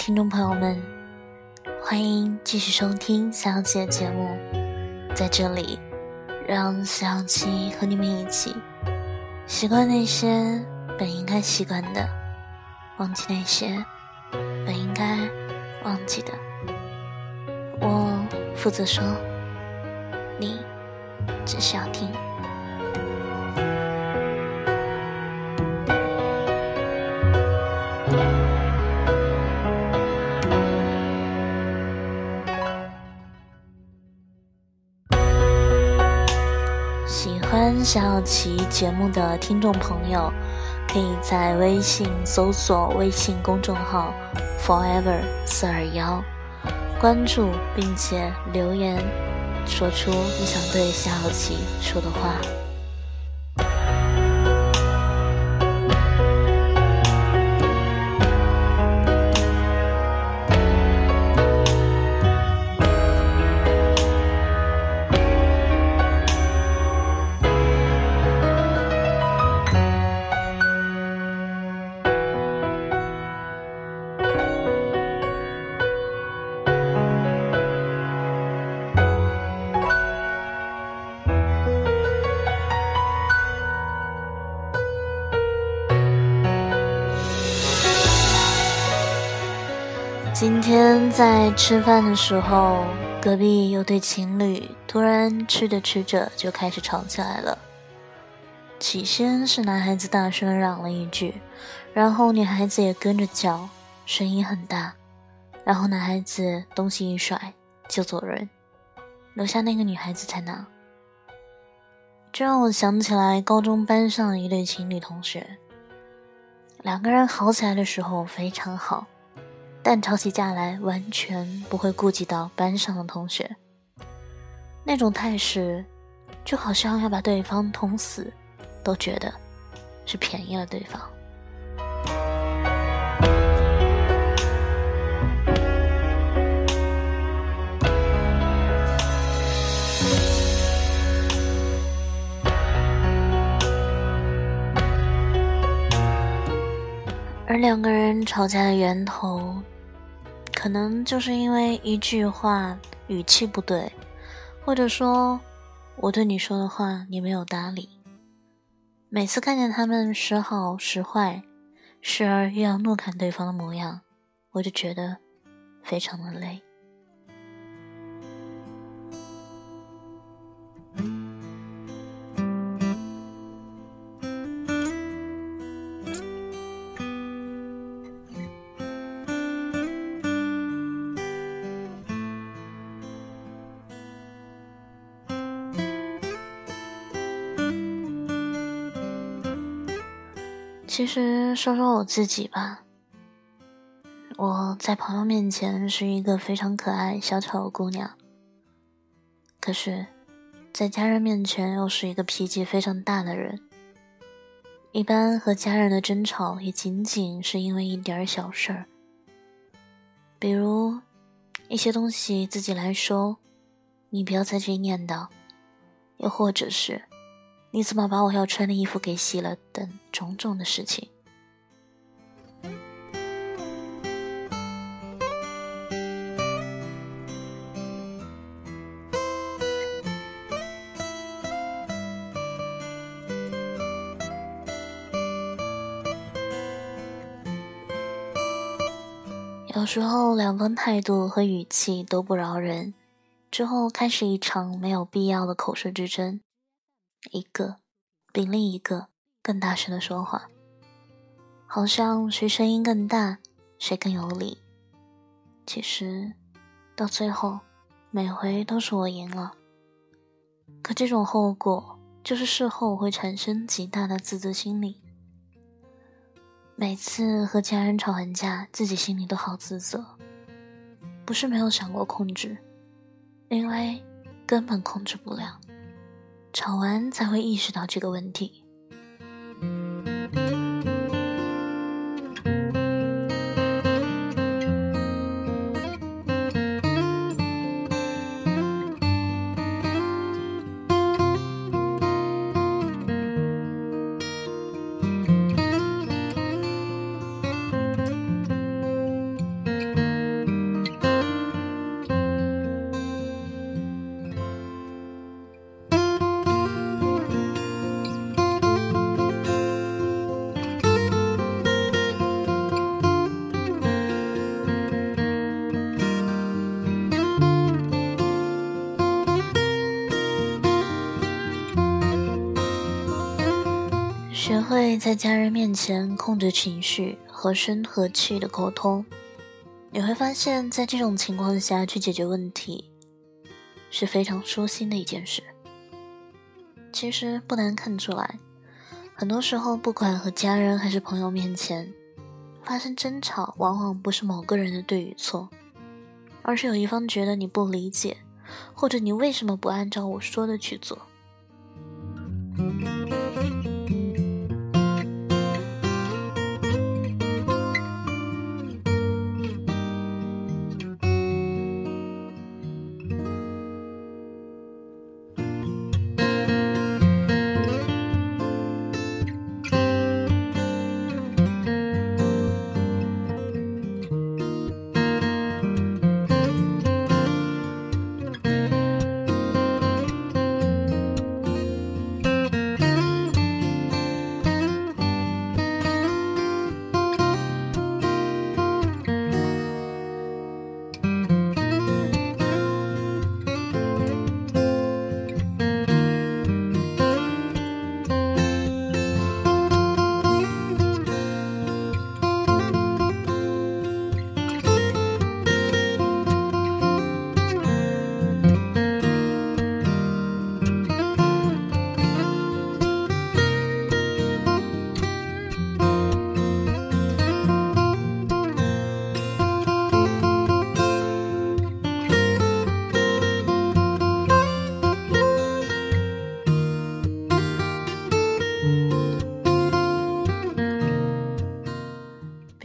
听众朋友们，欢迎继续收听小七的节目。在这里，让小七和你们一起习惯那些本应该习惯的，忘记那些本应该忘记的。我负责说，你只需要听。欢小琪节目的听众朋友，可以在微信搜索微信公众号 “forever 四二幺”，关注并且留言，说出你想对小琪说的话。今天在吃饭的时候，隔壁有对情侣突然吃着吃着就开始吵起来了。起先是男孩子大声嚷了一句，然后女孩子也跟着叫，声音很大。然后男孩子东西一甩就走人，留下那个女孩子在那。这让我想起来高中班上一对情侣同学，两个人好起来的时候非常好。但吵起架来，完全不会顾及到班上的同学，那种态势，就好像要把对方捅死，都觉得是便宜了对方。两个人吵架的源头。可能就是因为一句话语气不对，或者说我对你说的话你没有搭理。每次看见他们时好时坏，时而又要怒砍对方的模样，我就觉得非常的累。其实说说我自己吧，我在朋友面前是一个非常可爱小巧的姑娘，可是，在家人面前又是一个脾气非常大的人。一般和家人的争吵也仅仅是因为一点小事儿，比如一些东西自己来收，你不要在这里念叨，又或者是。你怎么把我要穿的衣服给洗了？等种种的事情。有时候两方态度和语气都不饶人，之后开始一场没有必要的口舌之争。一个比另一个更大声的说话，好像谁声音更大，谁更有理。其实到最后，每回都是我赢了。可这种后果就是事后会产生极大的自责心理。每次和家人吵完架，自己心里都好自责。不是没有想过控制，因为根本控制不了。吵完才会意识到这个问题。会在家人面前控制情绪，和声和气的沟通，你会发现在这种情况下去解决问题是非常舒心的一件事。其实不难看出来，很多时候不管和家人还是朋友面前发生争吵，往往不是某个人的对与错，而是有一方觉得你不理解，或者你为什么不按照我说的去做。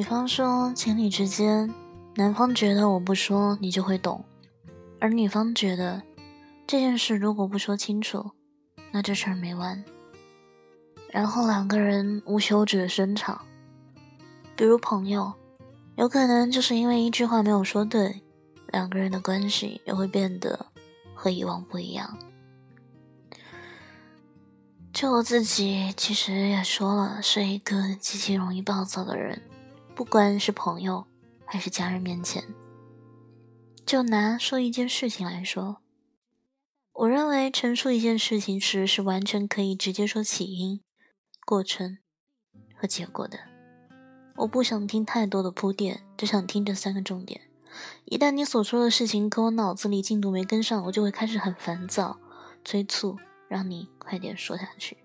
比方说，情侣之间，男方觉得我不说你就会懂，而女方觉得这件事如果不说清楚，那这事儿没完。然后两个人无休止的争吵。比如朋友，有可能就是因为一句话没有说对，两个人的关系也会变得和以往不一样。就我自己，其实也说了，是一个极其容易暴躁的人。不管是朋友还是家人面前，就拿说一件事情来说，我认为陈述一件事情时是完全可以直接说起因、过程和结果的。我不想听太多的铺垫，只想听这三个重点。一旦你所说的事情跟我脑子里进度没跟上，我就会开始很烦躁，催促让你快点说下去。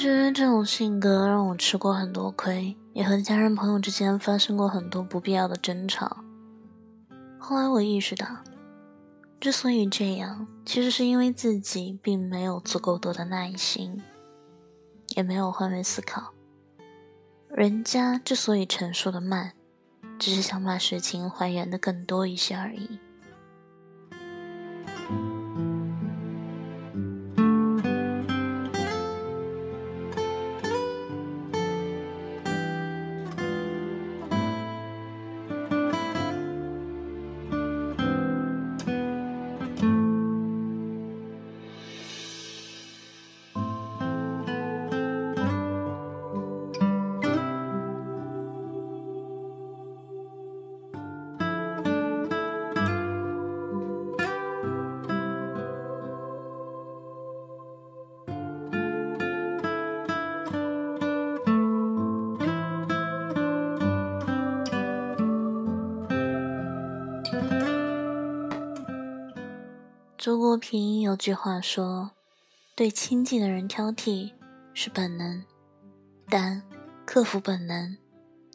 实这种性格让我吃过很多亏，也和家人朋友之间发生过很多不必要的争吵。后来我意识到，之所以这样，其实是因为自己并没有足够多的耐心，也没有换位思考。人家之所以陈述的慢，只是想把事情还原的更多一些而已。周国平有句话说：“对亲近的人挑剔是本能，但克服本能，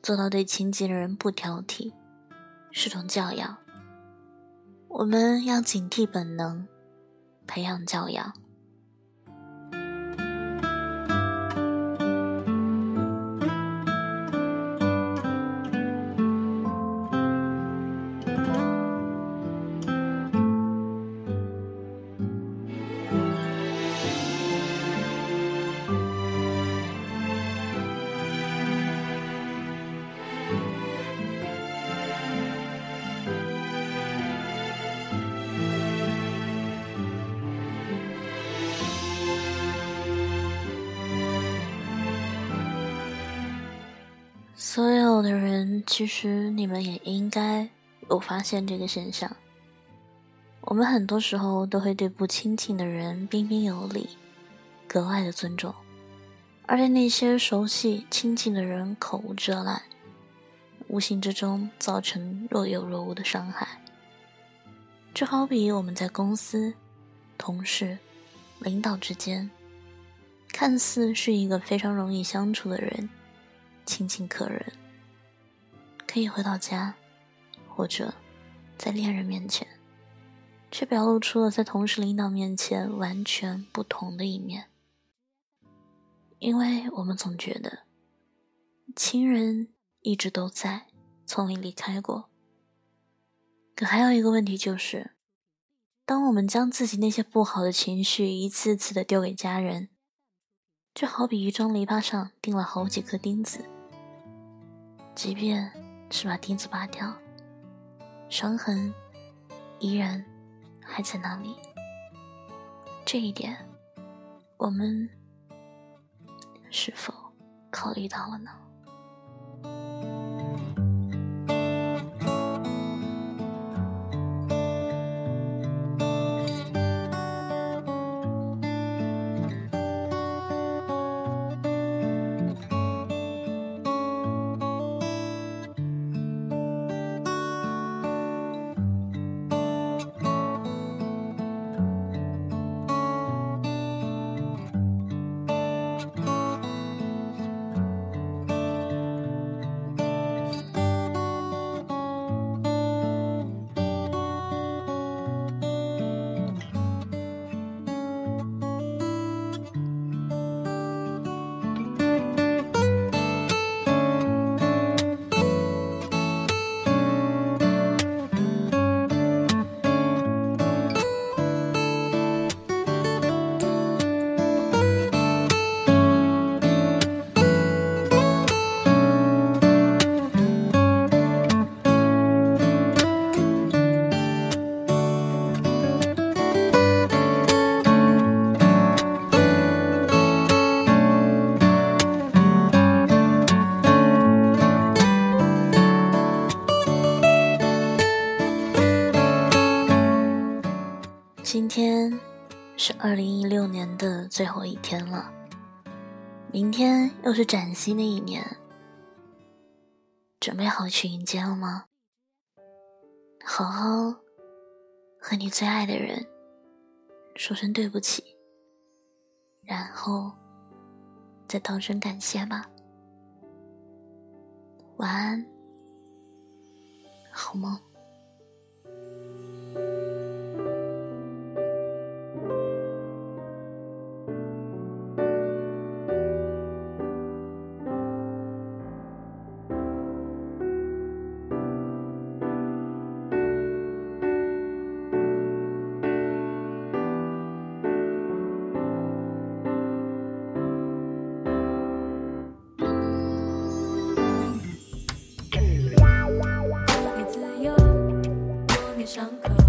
做到对亲近的人不挑剔，是种教养。我们要警惕本能，培养教养。”有的人，其实你们也应该有发现这个现象。我们很多时候都会对不亲近的人彬彬有礼，格外的尊重，而对那些熟悉亲近的人口无遮拦，无形之中造成若有若无的伤害。就好比我们在公司、同事、领导之间，看似是一个非常容易相处的人，亲近可人，可以回到家，或者在恋人面前。却表露出了在同事、领导面前完全不同的一面，因为我们总觉得亲人一直都在，从未离开过。可还有一个问题就是，当我们将自己那些不好的情绪一次次的丢给家人，就好比一桩篱笆上钉了好几颗钉子，即便是把钉子拔掉，伤痕依然。还在那里，这一点，我们是否考虑到了呢？是二零一六年的最后一天了，明天又是崭新的一年，准备好去迎接了吗？好好和你最爱的人说声对不起，然后再道声感谢吧。晚安，好梦。伤口。